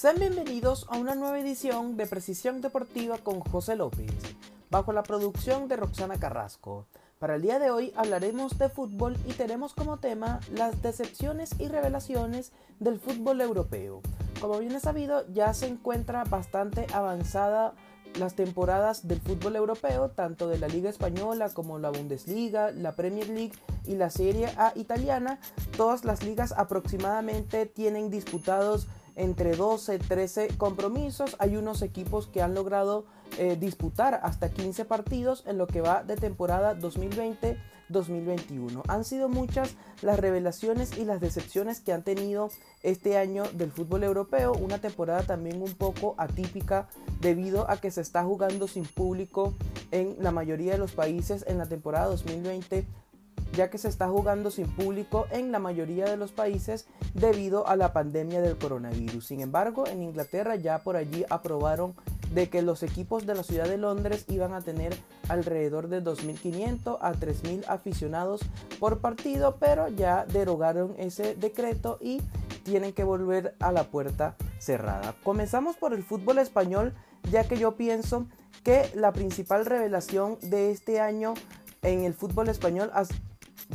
Sean bienvenidos a una nueva edición de Precisión Deportiva con José López, bajo la producción de Roxana Carrasco. Para el día de hoy hablaremos de fútbol y tenemos como tema las decepciones y revelaciones del fútbol europeo. Como bien es sabido, ya se encuentra bastante avanzada las temporadas del fútbol europeo, tanto de la Liga Española como la Bundesliga, la Premier League y la Serie A italiana. Todas las ligas aproximadamente tienen disputados entre 12, 13 compromisos. Hay unos equipos que han logrado eh, disputar hasta 15 partidos en lo que va de temporada 2020-2021. Han sido muchas las revelaciones y las decepciones que han tenido este año del fútbol europeo. Una temporada también un poco atípica debido a que se está jugando sin público en la mayoría de los países en la temporada 2020 ya que se está jugando sin público en la mayoría de los países debido a la pandemia del coronavirus. Sin embargo, en Inglaterra ya por allí aprobaron de que los equipos de la ciudad de Londres iban a tener alrededor de 2.500 a 3.000 aficionados por partido, pero ya derogaron ese decreto y tienen que volver a la puerta cerrada. Comenzamos por el fútbol español, ya que yo pienso que la principal revelación de este año en el fútbol español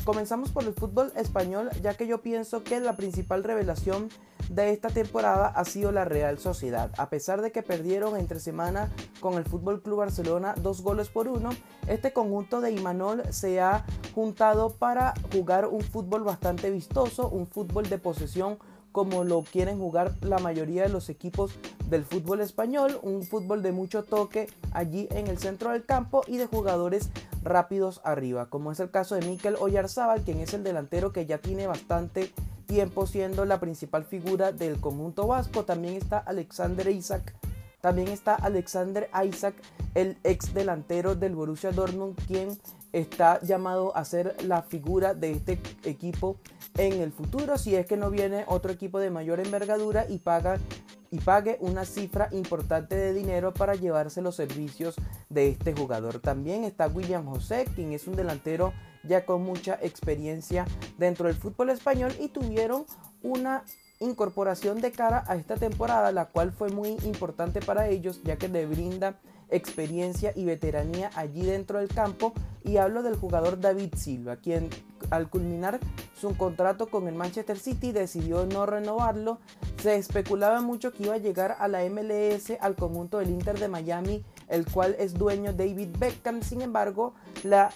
Comenzamos por el fútbol español, ya que yo pienso que la principal revelación de esta temporada ha sido la Real Sociedad. A pesar de que perdieron entre semana con el Fútbol Club Barcelona dos goles por uno, este conjunto de Imanol se ha juntado para jugar un fútbol bastante vistoso, un fútbol de posesión como lo quieren jugar la mayoría de los equipos del fútbol español, un fútbol de mucho toque allí en el centro del campo y de jugadores rápidos arriba, como es el caso de Mikel Oyarzábal, quien es el delantero que ya tiene bastante tiempo siendo la principal figura del conjunto vasco. También está Alexander Isaac, también está Alexander Isaac, el ex delantero del Borussia Dortmund, quien está llamado a ser la figura de este equipo en el futuro si es que no viene otro equipo de mayor envergadura y paga y pague una cifra importante de dinero para llevarse los servicios de este jugador. También está William José, quien es un delantero ya con mucha experiencia dentro del fútbol español y tuvieron una incorporación de cara a esta temporada, la cual fue muy importante para ellos ya que le brinda experiencia y veteranía allí dentro del campo y hablo del jugador David Silva, quien al culminar su contrato con el Manchester City decidió no renovarlo. Se especulaba mucho que iba a llegar a la MLS al conjunto del Inter de Miami, el cual es dueño David Beckham. Sin embargo, la,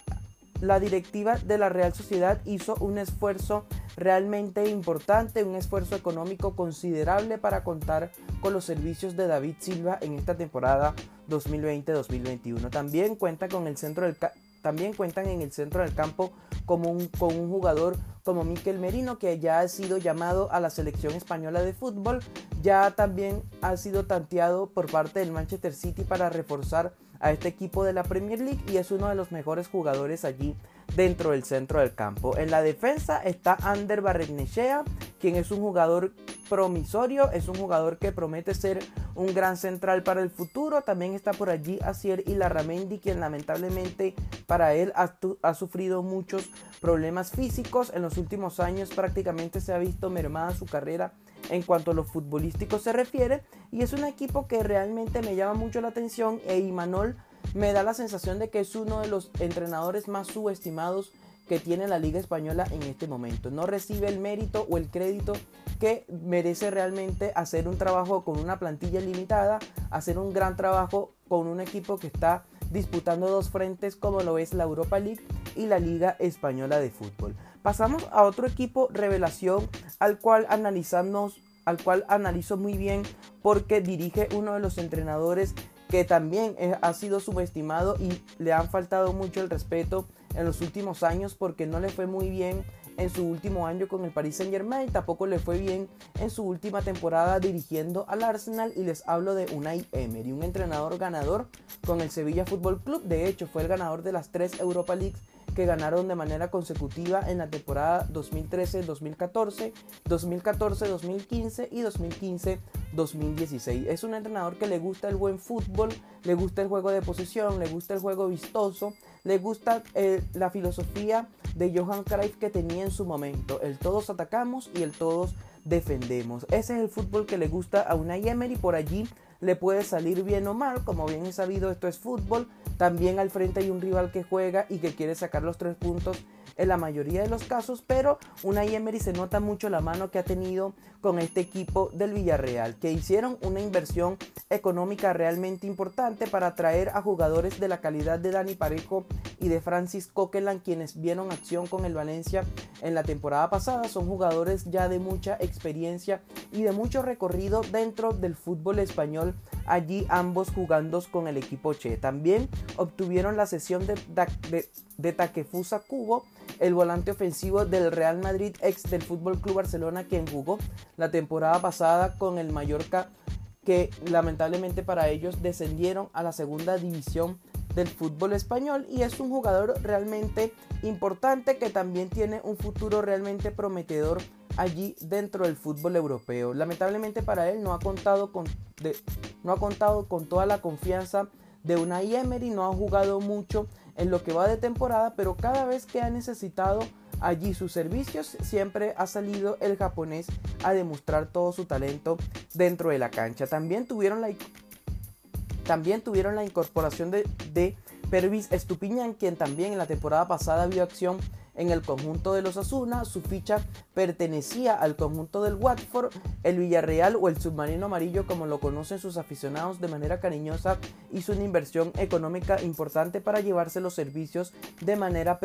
la directiva de la Real Sociedad hizo un esfuerzo realmente importante, un esfuerzo económico considerable para contar con los servicios de David Silva en esta temporada 2020-2021. También cuenta con el centro del también cuentan en el centro del campo como un, con un jugador como Miquel Merino, que ya ha sido llamado a la selección española de fútbol. Ya también ha sido tanteado por parte del Manchester City para reforzar a este equipo de la Premier League y es uno de los mejores jugadores allí dentro del centro del campo. En la defensa está Ander Barrenechea, quien es un jugador promisorio, es un jugador que promete ser un gran central para el futuro. También está por allí Asier Larramendi, quien lamentablemente para él ha, ha, sufrido muchos problemas físicos. En los últimos años prácticamente se ha visto mermada su carrera en cuanto a lo futbolístico se refiere. Y es un equipo que realmente me llama mucho la atención. E Imanol me da la sensación de que es uno de los entrenadores más subestimados que tiene la Liga Española en este momento. No recibe el mérito o el crédito que merece realmente hacer un trabajo con una plantilla limitada, hacer un gran trabajo con un equipo que está disputando dos frentes como lo es la Europa League y la Liga Española de Fútbol. Pasamos a otro equipo revelación al cual analizamos al cual analizo muy bien porque dirige uno de los entrenadores que también ha sido subestimado y le han faltado mucho el respeto en los últimos años porque no le fue muy bien en su último año con el Paris Saint Germain, tampoco le fue bien en su última temporada dirigiendo al Arsenal. Y les hablo de Unai Emery, un entrenador ganador con el Sevilla Fútbol Club, de hecho fue el ganador de las tres Europa Leagues que ganaron de manera consecutiva en la temporada 2013-2014, 2014-2015 y 2015-2016. Es un entrenador que le gusta el buen fútbol, le gusta el juego de posición, le gusta el juego vistoso, le gusta eh, la filosofía de Johan Cruyff que tenía en su momento, el todos atacamos y el todos defendemos. Ese es el fútbol que le gusta a una Emery. Por allí le puede salir bien o mal. Como bien he sabido, esto es fútbol. También al frente hay un rival que juega y que quiere sacar los tres puntos en la mayoría de los casos, pero una Emery se nota mucho la mano que ha tenido con este equipo del Villarreal, que hicieron una inversión económica realmente importante para atraer a jugadores de la calidad de Dani Parejo y de Francis Coquelin, quienes vieron acción con el Valencia en la temporada pasada. Son jugadores ya de mucha experiencia y de mucho recorrido dentro del fútbol español allí ambos jugando con el equipo Che. También obtuvieron la sesión de, de, de Takefusa Cubo, el volante ofensivo del Real Madrid, ex del Fútbol Club Barcelona, quien jugó la temporada pasada con el Mallorca, que lamentablemente para ellos descendieron a la segunda división del fútbol español y es un jugador realmente importante que también tiene un futuro realmente prometedor allí dentro del fútbol europeo. Lamentablemente para él no ha contado con, no ha contado con toda la confianza de una Emery, no ha jugado mucho en lo que va de temporada, pero cada vez que ha necesitado allí sus servicios, siempre ha salido el japonés a demostrar todo su talento dentro de la cancha. También tuvieron la, también tuvieron la incorporación de, de Pervis Estupiñán, quien también en la temporada pasada vio acción en el conjunto de los Asuna. Su ficha pertenecía al conjunto del Watford. El Villarreal o el Submarino Amarillo, como lo conocen sus aficionados de manera cariñosa, hizo una inversión económica importante para llevarse los servicios de manera,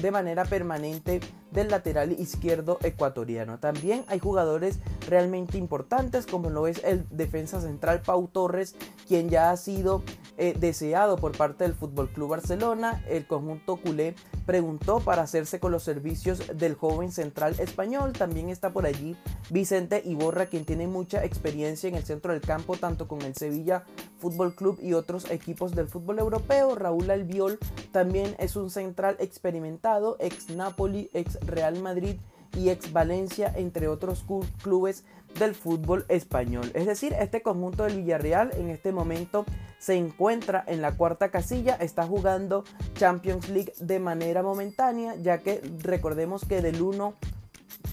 de manera permanente del lateral izquierdo ecuatoriano. También hay jugadores realmente importantes, como lo es el defensa central Pau Torres, quien ya ha sido eh, deseado por parte del Fútbol Club Barcelona. El conjunto culé preguntó para hacerse con los servicios del joven central español. También está por allí Vicente Iborra, quien tiene mucha experiencia en el centro del campo, tanto con el Sevilla Fútbol Club y otros equipos del fútbol europeo. Raúl Albiol también es un central experimentado, ex Napoli, ex Real Madrid y ex Valencia, entre otros clubes del fútbol español. Es decir, este conjunto del Villarreal en este momento se encuentra en la cuarta casilla, está jugando Champions League de manera momentánea, ya que recordemos que del 1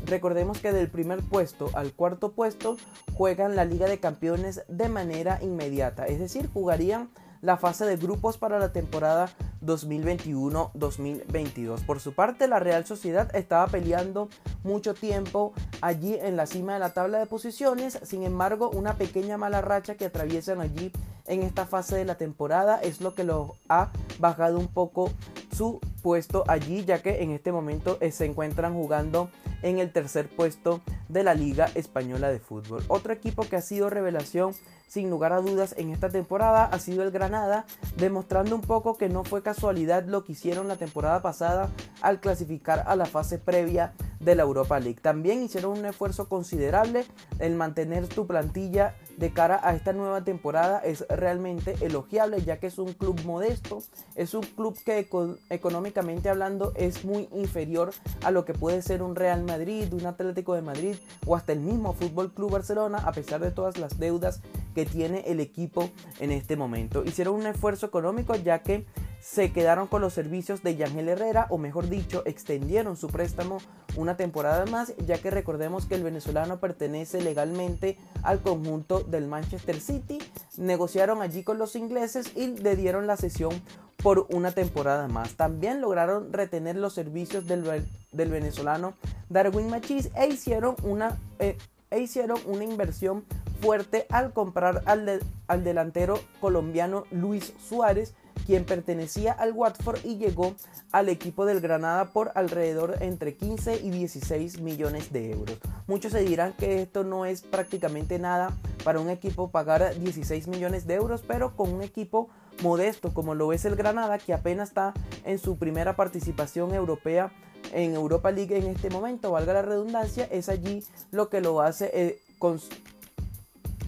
Recordemos que del primer puesto al cuarto puesto juegan la Liga de Campeones de manera inmediata, es decir, jugarían la fase de grupos para la temporada 2021-2022. Por su parte, la Real Sociedad estaba peleando mucho tiempo allí en la cima de la tabla de posiciones, sin embargo, una pequeña mala racha que atraviesan allí en esta fase de la temporada es lo que lo ha bajado un poco su puesto allí, ya que en este momento eh, se encuentran jugando en el tercer puesto de la Liga Española de Fútbol. Otro equipo que ha sido revelación sin lugar a dudas en esta temporada ha sido el Granada, demostrando un poco que no fue casualidad lo que hicieron la temporada pasada al clasificar a la fase previa de la Europa League. También hicieron un esfuerzo considerable en mantener tu plantilla de cara a esta nueva temporada es realmente elogiable ya que es un club modesto, es un club que económicamente hablando es muy inferior a lo que puede ser un Real Madrid, un Atlético de Madrid o hasta el mismo Fútbol Club Barcelona a pesar de todas las deudas que tiene el equipo en este momento. Hicieron un esfuerzo económico ya que se quedaron con los servicios de Yangel Herrera, o mejor dicho, extendieron su préstamo una temporada más, ya que recordemos que el venezolano pertenece legalmente al conjunto del Manchester City. Negociaron allí con los ingleses y le dieron la sesión por una temporada más. También lograron retener los servicios del, venezolano Darwin Machis e hicieron una, eh, e hicieron una inversión fuerte al comprar al, al delantero colombiano Luis Suárez quien pertenecía al Watford y llegó al equipo del Granada por alrededor entre 15 y 16 millones de euros. Muchos se dirán que esto no es prácticamente nada para un equipo pagar 16 millones de euros, pero con un equipo modesto como lo es el Granada, que apenas está en su primera participación europea en Europa League en este momento, valga la redundancia, es allí lo que lo hace, eh,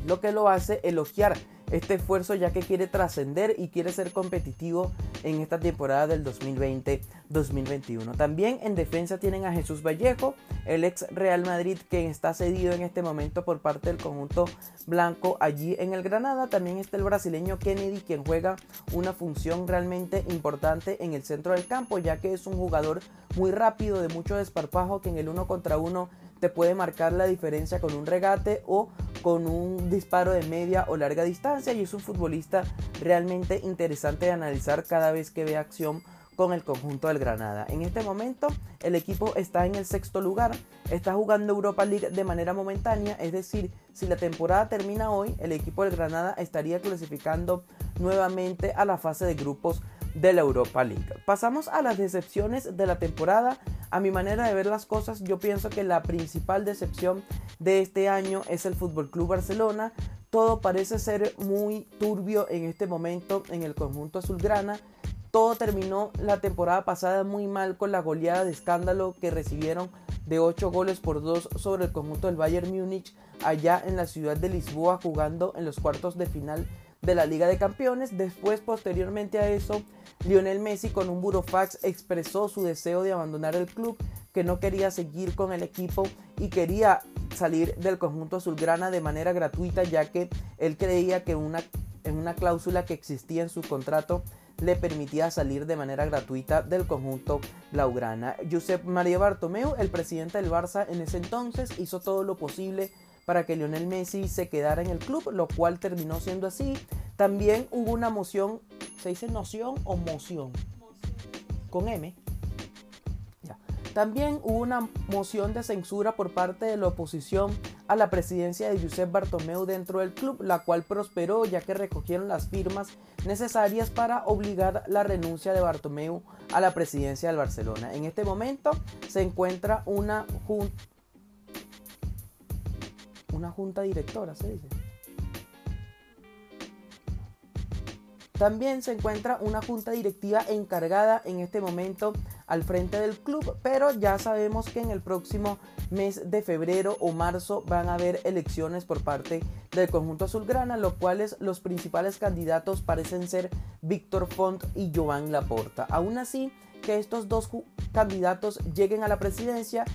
lo que lo hace elogiar este esfuerzo ya que quiere trascender y quiere ser competitivo en esta temporada del 2020-2021. También en defensa tienen a Jesús Vallejo, el ex Real Madrid que está cedido en este momento por parte del conjunto blanco allí en el Granada. También está el brasileño Kennedy quien juega una función realmente importante en el centro del campo ya que es un jugador muy rápido, de mucho desparpajo que en el uno contra uno te puede marcar la diferencia con un regate o con un disparo de media o larga distancia y es un futbolista realmente interesante de analizar cada vez que ve acción con el conjunto del Granada. En este momento el equipo está en el sexto lugar, está jugando Europa League de manera momentánea, es decir, si la temporada termina hoy, el equipo del Granada estaría clasificando nuevamente a la fase de grupos de la Europa League. Pasamos a las decepciones de la temporada. A mi manera de ver las cosas, yo pienso que la principal decepción de este año es el Fútbol Club Barcelona. Todo parece ser muy turbio en este momento en el conjunto azulgrana. Todo terminó la temporada pasada muy mal con la goleada de escándalo que recibieron de 8 goles por 2 sobre el conjunto del Bayern Múnich allá en la ciudad de Lisboa jugando en los cuartos de final de la Liga de Campeones. Después, posteriormente a eso, Lionel Messi con un burofax expresó su deseo de abandonar el club, que no quería seguir con el equipo y quería salir del conjunto azulgrana de manera gratuita, ya que él creía que una, en una cláusula que existía en su contrato le permitía salir de manera gratuita del conjunto blaugrana. Josep María Bartomeu, el presidente del Barça en ese entonces, hizo todo lo posible para que Lionel Messi se quedara en el club, lo cual terminó siendo así. También hubo una moción, ¿se dice noción o moción? Con M. Ya. También hubo una moción de censura por parte de la oposición a la presidencia de Josep Bartomeu dentro del club, la cual prosperó ya que recogieron las firmas necesarias para obligar la renuncia de Bartomeu a la presidencia del Barcelona. En este momento se encuentra una junta una junta directora, se dice. También se encuentra una junta directiva encargada en este momento al frente del club, pero ya sabemos que en el próximo mes de febrero o marzo van a haber elecciones por parte del conjunto azulgrana, los cuales los principales candidatos parecen ser Víctor Font y Joan Laporta. Aún así, que estos dos candidatos lleguen a la presidencia,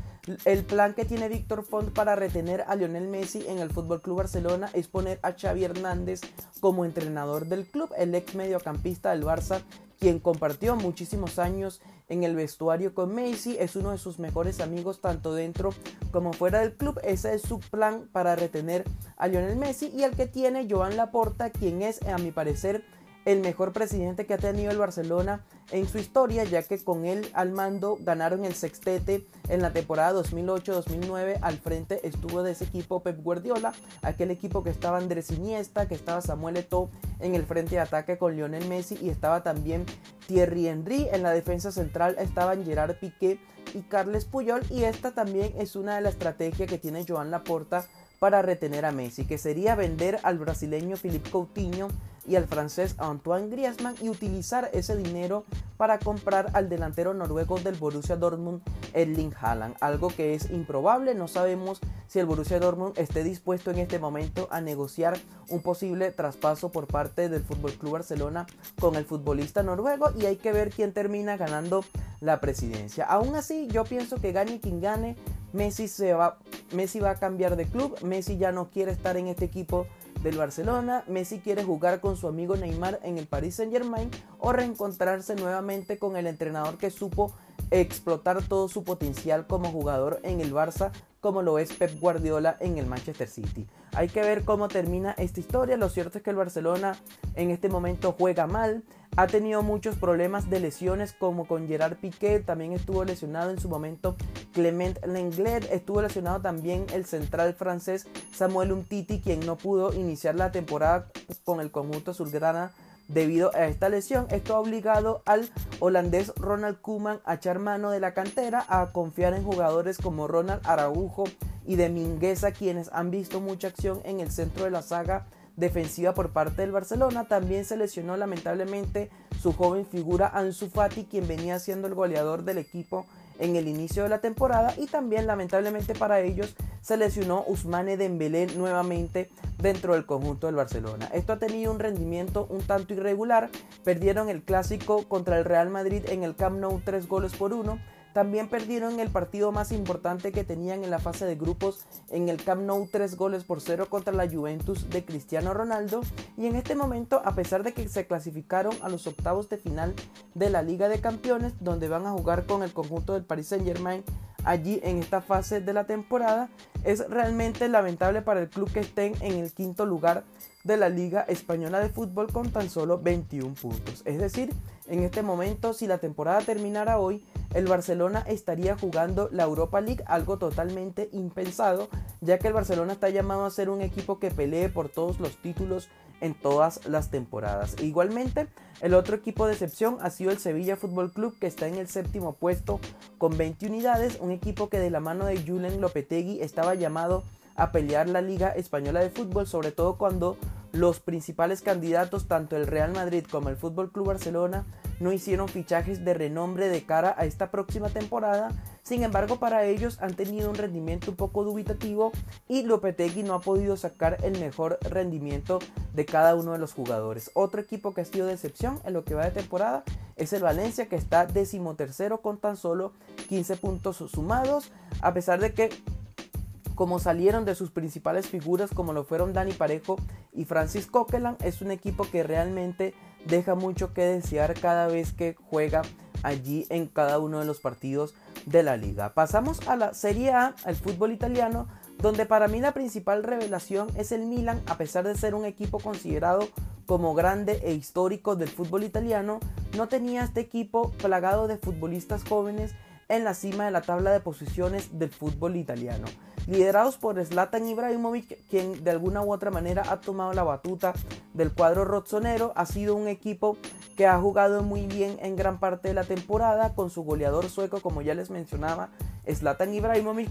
el plan que tiene Víctor Font para retener a Lionel Messi en el Fútbol Club Barcelona es poner a Xavi Hernández como entrenador del club, el ex mediocampista del Barça, quien compartió muchísimos años en el vestuario con Messi, es uno de sus mejores amigos tanto dentro como fuera del club. Ese es su plan para retener a Lionel Messi y el que tiene Joan Laporta, quien es a mi parecer el mejor presidente que ha tenido el Barcelona en su historia, ya que con él al mando ganaron el sextete en la temporada 2008-2009. Al frente estuvo de ese equipo Pep Guardiola, aquel equipo que estaba Andrés Iniesta, que estaba Samuel Eto'o en el frente de ataque con Lionel Messi y estaba también Thierry Henry. En la defensa central estaban Gerard Piqué y Carles Puyol y esta también es una de las estrategias que tiene Joan Laporta para retener a Messi, que sería vender al brasileño Philippe Coutinho y al francés Antoine Griezmann y utilizar ese dinero para comprar al delantero noruego del Borussia Dortmund, Erling Haaland, algo que es improbable, no sabemos si el Borussia Dortmund esté dispuesto en este momento a negociar un posible traspaso por parte del Club Barcelona con el futbolista noruego y hay que ver quién termina ganando la presidencia. Aún así, yo pienso que gane quien gane, Messi se va Messi va a cambiar de club, Messi ya no quiere estar en este equipo del Barcelona, Messi quiere jugar con su amigo Neymar en el Paris Saint Germain o reencontrarse nuevamente con el entrenador que supo explotar todo su potencial como jugador en el Barça como lo es Pep Guardiola en el Manchester City. Hay que ver cómo termina esta historia. Lo cierto es que el Barcelona en este momento juega mal. Ha tenido muchos problemas de lesiones como con Gerard Piqué. También estuvo lesionado en su momento Clement Lenglet. Estuvo lesionado también el central francés Samuel Umtiti, quien no pudo iniciar la temporada con el conjunto azulgrana Debido a esta lesión, esto ha obligado al holandés Ronald Koeman a echar mano de la cantera, a confiar en jugadores como Ronald Araujo y de Mingueza, quienes han visto mucha acción en el centro de la saga defensiva por parte del Barcelona. También se lesionó lamentablemente su joven figura Ansu Fati, quien venía siendo el goleador del equipo en el inicio de la temporada y también lamentablemente para ellos se lesionó Usmane Dembélé nuevamente dentro del conjunto del Barcelona. Esto ha tenido un rendimiento un tanto irregular, perdieron el clásico contra el Real Madrid en el Camp Nou 3 goles por 1 también perdieron el partido más importante que tenían en la fase de grupos en el Camp Nou 3 goles por 0 contra la Juventus de Cristiano Ronaldo y en este momento a pesar de que se clasificaron a los octavos de final de la Liga de Campeones donde van a jugar con el conjunto del Paris Saint Germain allí en esta fase de la temporada. Es realmente lamentable para el club que estén en el quinto lugar de la Liga Española de Fútbol con tan solo 21 puntos. Es decir, en este momento, si la temporada terminara hoy, el Barcelona estaría jugando la Europa League, algo totalmente impensado, ya que el Barcelona está llamado a ser un equipo que pelee por todos los títulos en todas las temporadas. Igualmente, el otro equipo de excepción ha sido el Sevilla Fútbol Club, que está en el séptimo puesto con 20 unidades, un equipo que de la mano de Julen Lopetegui estaba llamado a pelear la Liga Española de Fútbol, sobre todo cuando los principales candidatos, tanto el Real Madrid como el Fútbol Club Barcelona, no hicieron fichajes de renombre de cara a esta próxima temporada. Sin embargo, para ellos han tenido un rendimiento un poco dubitativo y Lopetegui no ha podido sacar el mejor rendimiento de cada uno de los jugadores. Otro equipo que ha sido decepción en lo que va de temporada es el Valencia que está decimotercero con tan solo 15 puntos sumados, a pesar de que como salieron de sus principales figuras como lo fueron Dani Parejo y Francis Coquelin, es un equipo que realmente deja mucho que desear cada vez que juega allí en cada uno de los partidos de la liga. Pasamos a la Serie A, al fútbol italiano, donde para mí la principal revelación es el Milan, a pesar de ser un equipo considerado como grande e histórico del fútbol italiano, no tenía este equipo plagado de futbolistas jóvenes en la cima de la tabla de posiciones del fútbol italiano liderados por Zlatan Ibrahimovic, quien de alguna u otra manera ha tomado la batuta del cuadro rozzonero. Ha sido un equipo que ha jugado muy bien en gran parte de la temporada con su goleador sueco, como ya les mencionaba, Zlatan Ibrahimovic,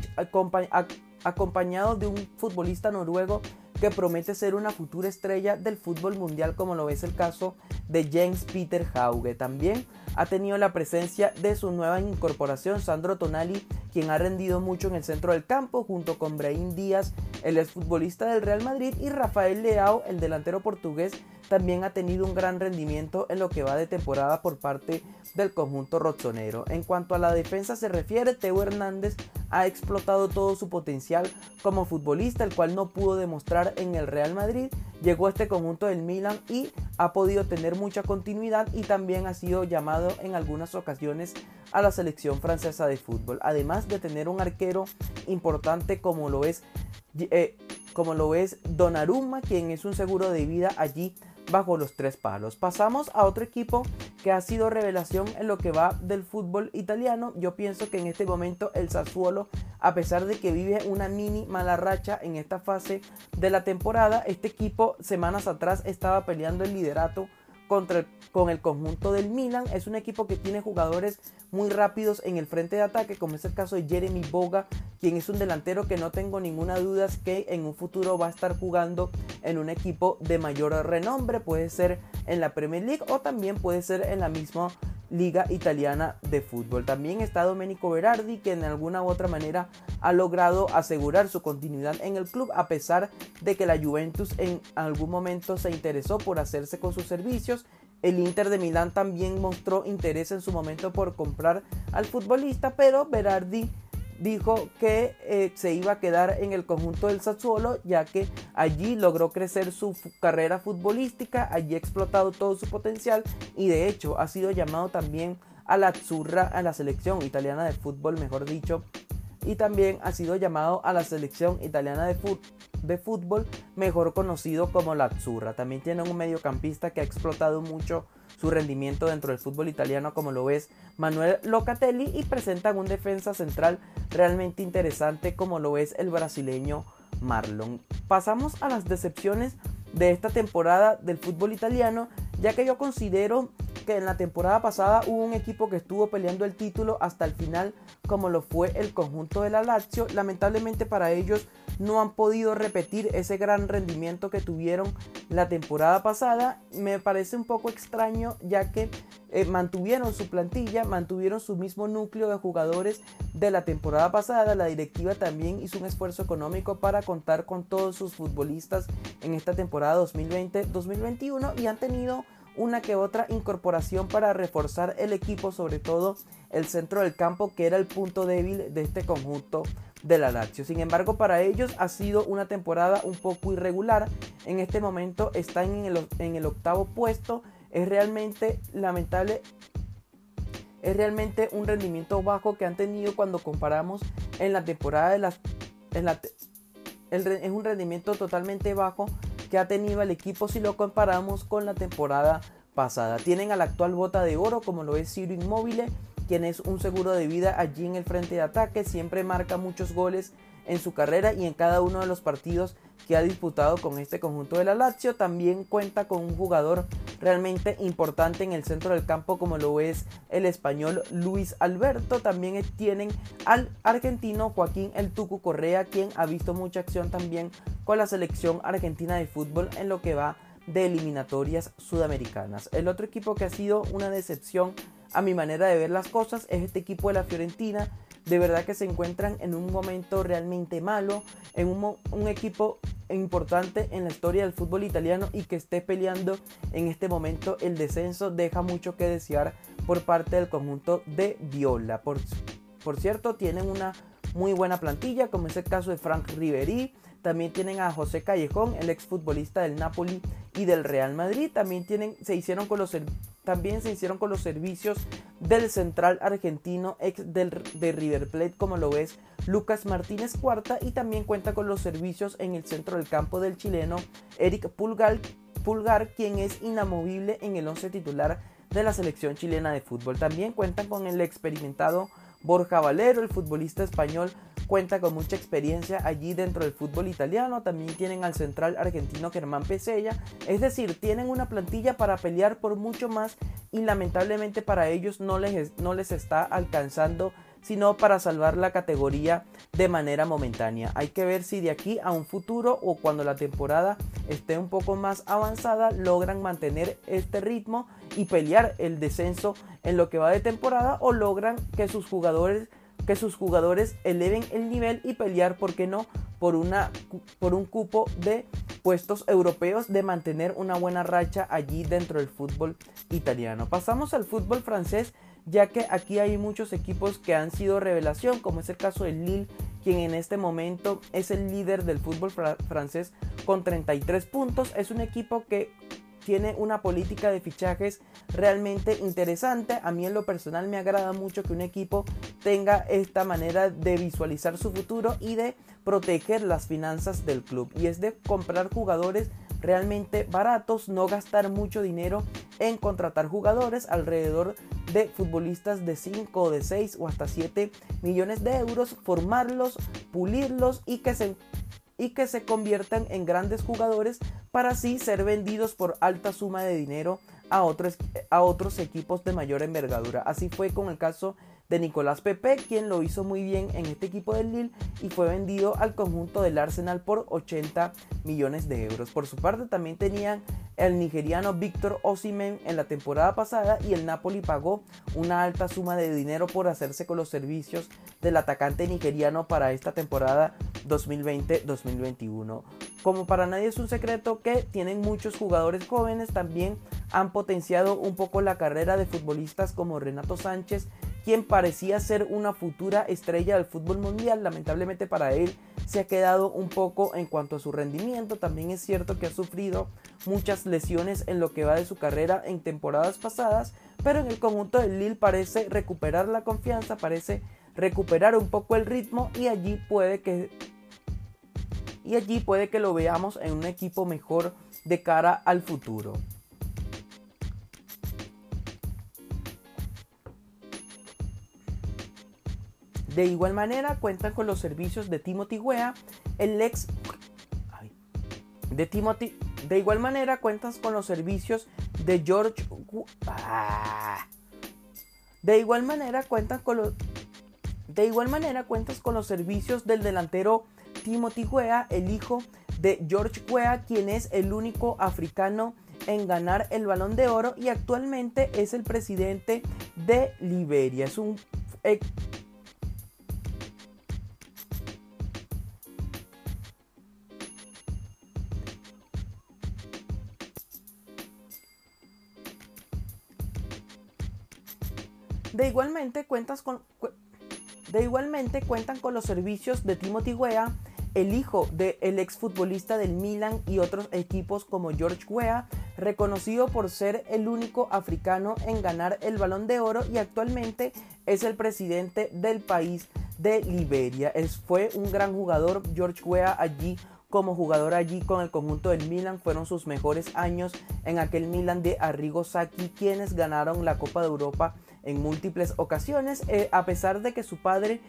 acompañado de un futbolista noruego que promete ser una futura estrella del fútbol mundial como lo es el caso de James Peter Hauge. También ha tenido la presencia de su nueva incorporación Sandro Tonali, quien ha rendido mucho en el centro del campo junto con Brahim Díaz, el exfutbolista del Real Madrid y Rafael Leao, el delantero portugués también ha tenido un gran rendimiento en lo que va de temporada por parte del conjunto rozzonero. En cuanto a la defensa se refiere, Teo Hernández ha explotado todo su potencial como futbolista, el cual no pudo demostrar en el Real Madrid. Llegó a este conjunto del Milan y ha podido tener mucha continuidad y también ha sido llamado en algunas ocasiones a la selección francesa de fútbol. Además de tener un arquero importante como lo es, eh, como lo es Donnarumma, quien es un seguro de vida allí bajo los tres palos. Pasamos a otro equipo que ha sido revelación en lo que va del fútbol italiano. Yo pienso que en este momento el Sassuolo, a pesar de que vive una mini mala racha en esta fase de la temporada, este equipo semanas atrás estaba peleando el liderato contra con el conjunto del Milan. Es un equipo que tiene jugadores muy rápidos en el frente de ataque, como es el caso de Jeremy Boga, quien es un delantero que no tengo ninguna duda que en un futuro va a estar jugando en un equipo de mayor renombre, puede ser en la Premier League o también puede ser en la misma Liga Italiana de Fútbol. También está Domenico Berardi, que en alguna u otra manera ha logrado asegurar su continuidad en el club, a pesar de que la Juventus en algún momento se interesó por hacerse con sus servicios. El Inter de Milán también mostró interés en su momento por comprar al futbolista, pero Berardi dijo que eh, se iba a quedar en el conjunto del Sassuolo ya que allí logró crecer su carrera futbolística, allí ha explotado todo su potencial y de hecho ha sido llamado también a la Azzurra, a la selección italiana de fútbol, mejor dicho, y también ha sido llamado a la selección italiana de, fútbol, mejor conocido como la Azzurra. También tiene un mediocampista que ha explotado mucho su rendimiento dentro del fútbol italiano como lo es Manuel Locatelli y presentan un defensa central realmente interesante como lo es el brasileño Marlon. Pasamos a las decepciones de esta temporada del fútbol italiano, ya que yo considero que en la temporada pasada hubo un equipo que estuvo peleando el título hasta el final, como lo fue el conjunto de la Lazio. Lamentablemente para ellos no han podido repetir ese gran rendimiento que tuvieron la temporada pasada. Me parece un poco extraño ya que eh, mantuvieron su plantilla, mantuvieron su mismo núcleo de jugadores de la temporada pasada. La directiva también hizo un esfuerzo económico para contar con todos sus futbolistas en esta temporada 2020-2021 y han tenido una que otra incorporación para reforzar el equipo, sobre todo el centro del campo, que era el punto débil de este conjunto de la Lazio. Sin embargo, para ellos ha sido una temporada un poco irregular. En este momento están en el, en el octavo puesto. Es realmente lamentable es realmente un rendimiento bajo que han tenido cuando comparamos en la temporada de las... es un rendimiento totalmente bajo que ha tenido el equipo si lo comparamos con la temporada pasada. Tienen al actual bota de oro como lo es Ciro Inmóvil, quien es un seguro de vida allí en el frente de ataque, siempre marca muchos goles en su carrera y en cada uno de los partidos que ha disputado con este conjunto de la Lazio. También cuenta con un jugador realmente importante en el centro del campo como lo es el español Luis Alberto. También tienen al argentino Joaquín El Tucu Correa, quien ha visto mucha acción también con la selección argentina de fútbol en lo que va de eliminatorias sudamericanas. El otro equipo que ha sido una decepción a mi manera de ver las cosas es este equipo de la Fiorentina de verdad que se encuentran en un momento realmente malo, en un, equipo importante en la historia del fútbol italiano y que esté peleando en este momento el descenso deja mucho que desear por parte del conjunto de Viola. Por, por cierto, tienen una muy buena plantilla, como es el caso de Frank Ribery. También tienen a José Callejón, el exfutbolista del Napoli y del Real Madrid. También tienen, se hicieron con los también se hicieron con los servicios del central argentino ex del, de River Plate como lo es Lucas Martínez Cuarta y también cuenta con los servicios en el centro del campo del chileno Eric Pulgar, Pulgar quien es inamovible en el once titular de la selección chilena de fútbol. También cuentan con el experimentado Borja Valero, el futbolista español cuenta con mucha experiencia allí dentro del fútbol italiano. También tienen al central argentino Germán Pesella. Es decir, tienen una plantilla para pelear por mucho más y lamentablemente para ellos no les, no les está alcanzando sino para salvar la categoría de manera momentánea. Hay que ver si de aquí a un futuro o cuando la temporada esté un poco más avanzada logran mantener este ritmo y pelear el descenso en lo que va de temporada o logran que sus jugadores que sus jugadores eleven el nivel y pelear, ¿por qué no?, por, una, por un cupo de puestos europeos de mantener una buena racha allí dentro del fútbol italiano. Pasamos al fútbol francés, ya que aquí hay muchos equipos que han sido revelación, como es el caso del Lille, quien en este momento es el líder del fútbol francés con 33 puntos. Es un equipo que tiene una política de fichajes realmente interesante. A mí en lo personal me agrada mucho que un equipo tenga esta manera de visualizar su futuro y de proteger las finanzas del club. Y es de comprar jugadores realmente baratos, no gastar mucho dinero en contratar jugadores alrededor de futbolistas de 5, de 6 o hasta 7 millones de euros, formarlos, pulirlos y que se y que se conviertan en grandes jugadores para así ser vendidos por alta suma de dinero a otros, a otros equipos de mayor envergadura. Así fue con el caso Nicolás Pepe, quien lo hizo muy bien en este equipo del Lille y fue vendido al conjunto del Arsenal por 80 millones de euros. Por su parte también tenían el nigeriano Víctor Osimen en la temporada pasada y el Napoli pagó una alta suma de dinero por hacerse con los servicios del atacante nigeriano para esta temporada 2020-2021. Como para nadie es un secreto que tienen muchos jugadores jóvenes, también han potenciado un poco la carrera de futbolistas como Renato Sánchez quien parecía ser una futura estrella del fútbol mundial. Lamentablemente para él se ha quedado un poco en cuanto a su rendimiento. También es cierto que ha sufrido muchas lesiones en lo que va de su carrera en temporadas pasadas, pero en el conjunto del Lille parece recuperar la confianza, parece recuperar un poco el ritmo y allí puede que y allí puede que lo veamos en un equipo mejor de cara al futuro. De igual manera cuentan con los servicios de Timothy Wea, el ex de Timothy. De igual manera cuentan con los servicios de George. Ah. De igual manera cuentan con los. De igual manera cuentas con los servicios del delantero Timothy Wea, el hijo de George Wea, quien es el único africano en ganar el balón de oro y actualmente es el presidente de Liberia. Es un igualmente, cuentas con, de igualmente cuentan con los servicios de Timothy Weah, el hijo del ex exfutbolista del Milan y otros equipos como George Weah. reconocido por ser el único africano en ganar el balón de oro y actualmente es el presidente del país de Liberia. Es, fue un gran jugador, George Weah allí como jugador allí con el conjunto del Milan fueron sus mejores años en aquel Milan de Arrigo Sacchi quienes ganaron la Copa de Europa en múltiples ocasiones eh, a pesar de que su padre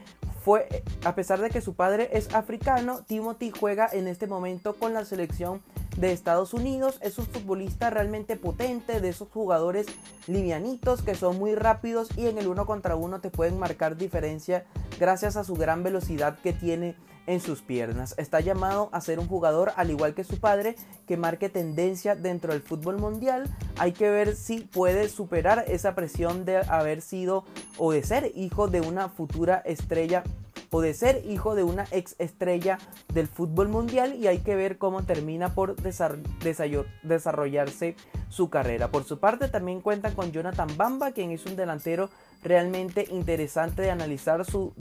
fue a pesar de que su padre es africano Timothy juega en este momento con la selección de Estados Unidos. Es un futbolista realmente potente de esos jugadores livianitos que son muy rápidos y en el uno contra uno te pueden marcar diferencia gracias a su gran velocidad que tiene en sus piernas. Está llamado a ser un jugador, al igual que su padre, que marque tendencia dentro del fútbol mundial. Hay que ver si puede superar esa presión de haber sido o de ser hijo de una futura estrella o de ser hijo de una ex estrella del fútbol mundial y hay que ver cómo termina por desarrollarse su carrera. Por su parte también cuentan con Jonathan Bamba, quien es un delantero realmente interesante de analizar su,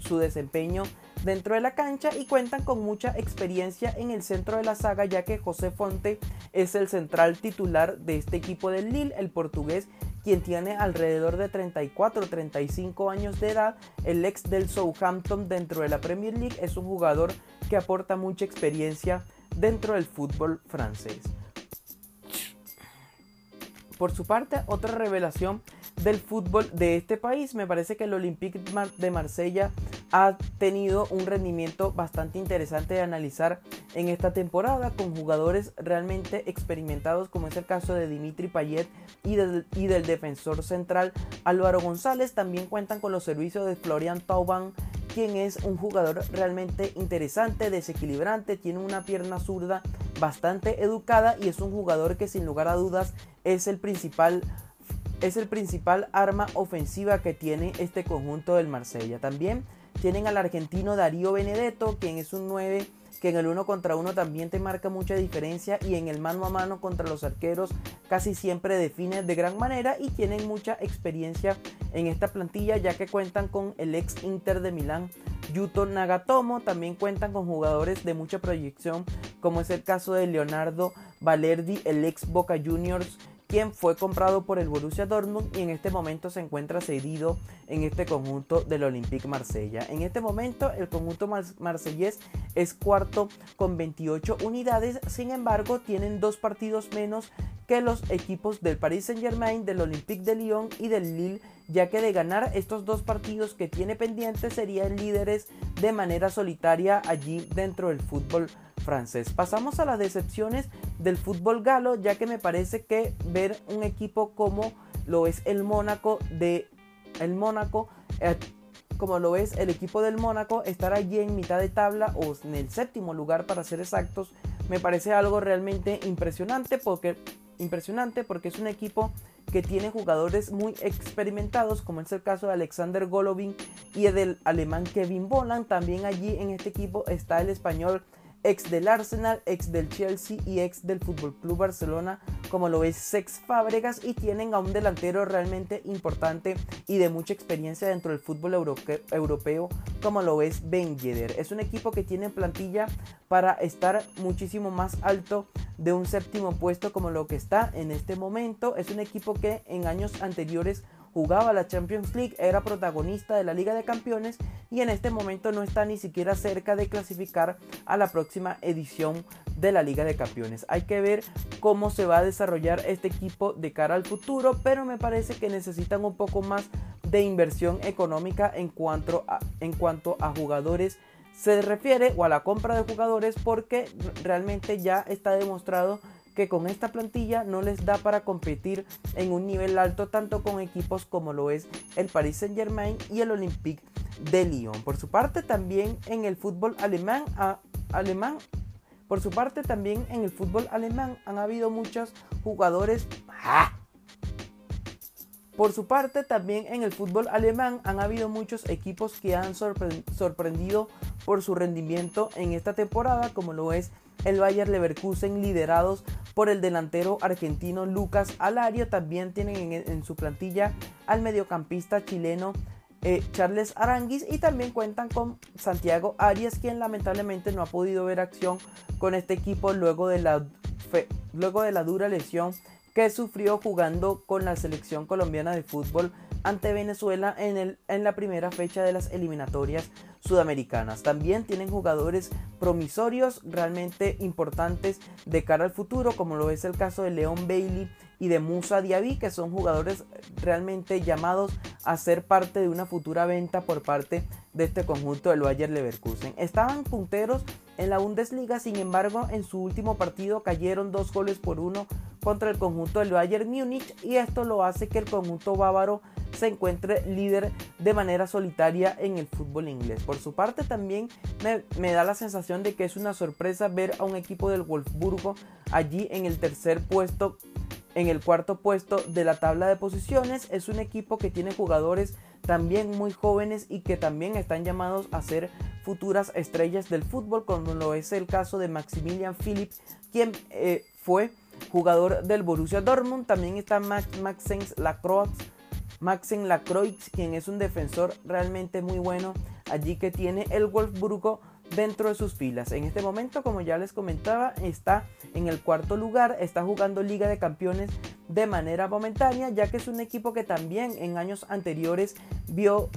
su desempeño dentro de la cancha y cuentan con mucha experiencia en el centro de la saga ya que José Fonte es el central titular de este equipo del Lille, el portugués quien tiene alrededor de 34 o 35 años de edad, el ex del Southampton dentro de la Premier League es un jugador que aporta mucha experiencia dentro del fútbol francés. Por su parte, otra revelación del fútbol de este país, me parece que el Olympique de Marsella ha tenido un rendimiento bastante interesante de analizar en esta temporada con jugadores realmente experimentados como es el caso de Dimitri Payet y del, y del defensor central Álvaro González. También cuentan con los servicios de Florian Tauban quien es un jugador realmente interesante, desequilibrante, tiene una pierna zurda bastante educada y es un jugador que sin lugar a dudas es el principal es el principal arma ofensiva que tiene este conjunto del Marsella. También tienen al argentino Darío Benedetto, quien es un 9 que en el uno contra uno también te marca mucha diferencia y en el mano a mano contra los arqueros casi siempre define de gran manera y tienen mucha experiencia en esta plantilla ya que cuentan con el ex Inter de Milán Yuto Nagatomo, también cuentan con jugadores de mucha proyección como es el caso de Leonardo Valerdi, el ex Boca Juniors quien fue comprado por el Borussia Dortmund y en este momento se encuentra cedido en este conjunto del Olympique Marsella. En este momento el conjunto marsellés es cuarto con 28 unidades, sin embargo tienen dos partidos menos que los equipos del Paris Saint Germain, del Olympique de Lyon y del Lille, ya que de ganar estos dos partidos que tiene pendientes serían líderes de manera solitaria allí dentro del fútbol francés. Pasamos a las decepciones del fútbol galo, ya que me parece que ver un equipo como lo es el Mónaco de el Mónaco eh, como lo es el equipo del Mónaco, estar allí en mitad de tabla o en el séptimo lugar para ser exactos, me parece algo realmente impresionante porque impresionante porque es un equipo que tiene jugadores muy experimentados, como es el caso de Alexander Golovin y del alemán Kevin Bolan. También allí en este equipo está el español ex del Arsenal, ex del Chelsea y ex del Fútbol Club Barcelona, como lo es Sex Fábregas, y tienen a un delantero realmente importante y de mucha experiencia dentro del fútbol europeo, como lo es Ben Yedder. Es un equipo que tiene plantilla para estar muchísimo más alto de un séptimo puesto como lo que está en este momento. Es un equipo que en años anteriores jugaba la Champions League, era protagonista de la Liga de Campeones y en este momento no está ni siquiera cerca de clasificar a la próxima edición de la Liga de Campeones. Hay que ver cómo se va a desarrollar este equipo de cara al futuro, pero me parece que necesitan un poco más de inversión económica en cuanto a, en cuanto a jugadores se refiere o a la compra de jugadores porque realmente ya está demostrado que con esta plantilla no les da para competir en un nivel alto tanto con equipos como lo es el Paris Saint Germain y el Olympique de Lyon. Por su parte también en el fútbol alemán, alemán por su parte también en el fútbol alemán han habido muchos jugadores Por su parte, también en el fútbol alemán han habido muchos equipos que han sorprendido por su rendimiento en esta temporada, como lo es el Bayer Leverkusen, liderados por el delantero argentino Lucas Alario. También tienen en, su plantilla al mediocampista chileno eh, Charles Aranguis y también cuentan con Santiago Arias, quien lamentablemente no ha podido ver acción con este equipo luego de la luego de la dura lesión que sufrió jugando con la selección colombiana de fútbol ante Venezuela en, el, en la primera fecha de las eliminatorias sudamericanas. También tienen jugadores promisorios realmente importantes de cara al futuro, como lo es el caso de Leon Bailey y de Musa Diaby, que son jugadores realmente llamados a ser parte de una futura venta por parte de este conjunto del Bayer Leverkusen. Estaban punteros en la Bundesliga, sin embargo, en su último partido cayeron dos goles por uno contra el conjunto del Bayern Múnich y esto lo hace que el conjunto bávaro se encuentre líder de manera solitaria en el fútbol inglés. Por su parte también me, da la sensación de que es una sorpresa ver a un equipo del Wolfsburgo allí en el tercer puesto, en el cuarto puesto de la tabla de posiciones. Es un equipo que tiene jugadores también muy jóvenes y que también están llamados a ser futuras estrellas del fútbol, como lo es el caso de Maximilian Philip, quien eh, fue jugador del Borussia Dortmund. También está Max, Maxence Lacroix, Maxen Lacroix, quien es un defensor realmente muy bueno allí que tiene el Wolfsburgo dentro de sus filas. En este momento, como ya les comentaba, está en el cuarto lugar, está jugando Liga de Campeones de manera momentánea, ya que es un equipo que también en años anteriores vio,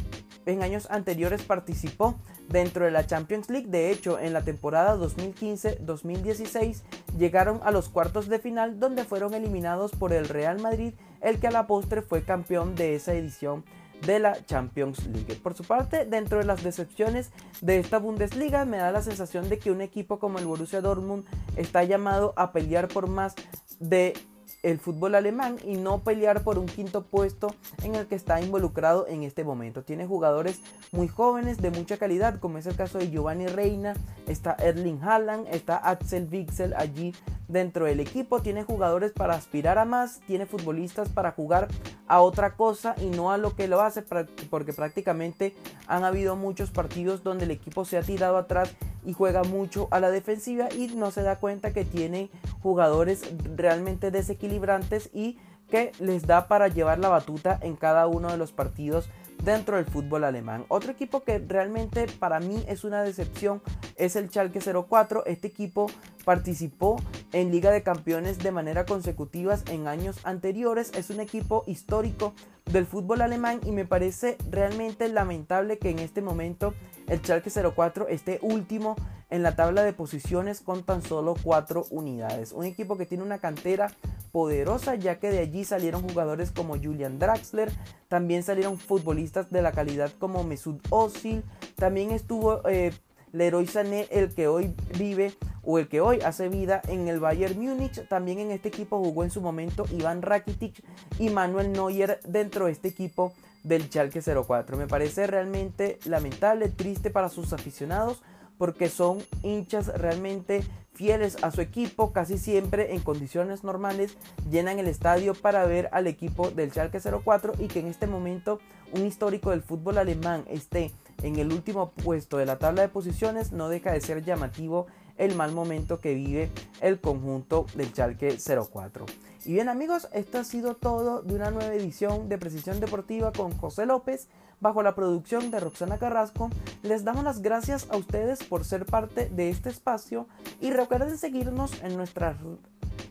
en años anteriores participó dentro de la Champions League. De hecho, en la temporada 2015-2016 llegaron a los cuartos de final donde fueron eliminados por el Real Madrid, el que a la postre fue campeón de esa edición de la Champions League. Por su parte, dentro de las decepciones de esta Bundesliga, me da la sensación de que un equipo como el Borussia Dortmund está llamado a pelear por más de el fútbol alemán y no pelear por un quinto puesto en el que está involucrado en este momento. Tiene jugadores muy jóvenes de mucha calidad, como es el caso de Giovanni Reina, está Erling Haaland, está Axel Witsel allí dentro del equipo, tiene jugadores para aspirar a más, tiene futbolistas para jugar a otra cosa y no a lo que lo hace porque prácticamente han habido muchos partidos donde el equipo se ha tirado atrás y juega mucho a la defensiva y no se da cuenta que tiene jugadores realmente desequilibrantes y que les da para llevar la batuta en cada uno de los partidos dentro del fútbol alemán. Otro equipo que realmente para mí es una decepción es el Schalke 04. Este equipo participó en Liga de Campeones de manera consecutiva en años anteriores. Es un equipo histórico del fútbol alemán y me parece realmente lamentable que en este momento el Schalke 04 esté último en la tabla de posiciones con tan solo 4 unidades. Un equipo que tiene una cantera poderosa ya que de allí salieron jugadores como Julian Draxler, también salieron futbolistas de la calidad como Mesut Özil, también estuvo eh, Leroy Sané el que hoy vive o el que hoy hace vida en el Bayern Múnich. También en este equipo jugó en su momento Iván Rakitic y Manuel Neuer dentro de este equipo del Schalke 04. Me parece realmente lamentable, triste para sus aficionados porque son hinchas realmente fieles a su equipo, casi siempre en condiciones normales llenan el estadio para ver al equipo del Schalke 04 y que en este momento un histórico del fútbol alemán esté en el último puesto de la tabla de posiciones no deja de ser llamativo el mal momento que vive el conjunto del Schalke 04. Y bien amigos, esto ha sido todo de una nueva edición de Precisión Deportiva con José López bajo la producción de Roxana Carrasco. Les damos las gracias a ustedes por ser parte de este espacio y recuerden seguirnos en nuestras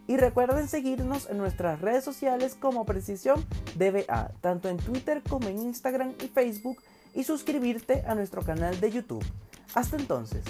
y recuerden seguirnos en nuestras redes sociales como Precisión DBA, tanto en Twitter como en Instagram y Facebook y suscribirte a nuestro canal de YouTube. Hasta entonces.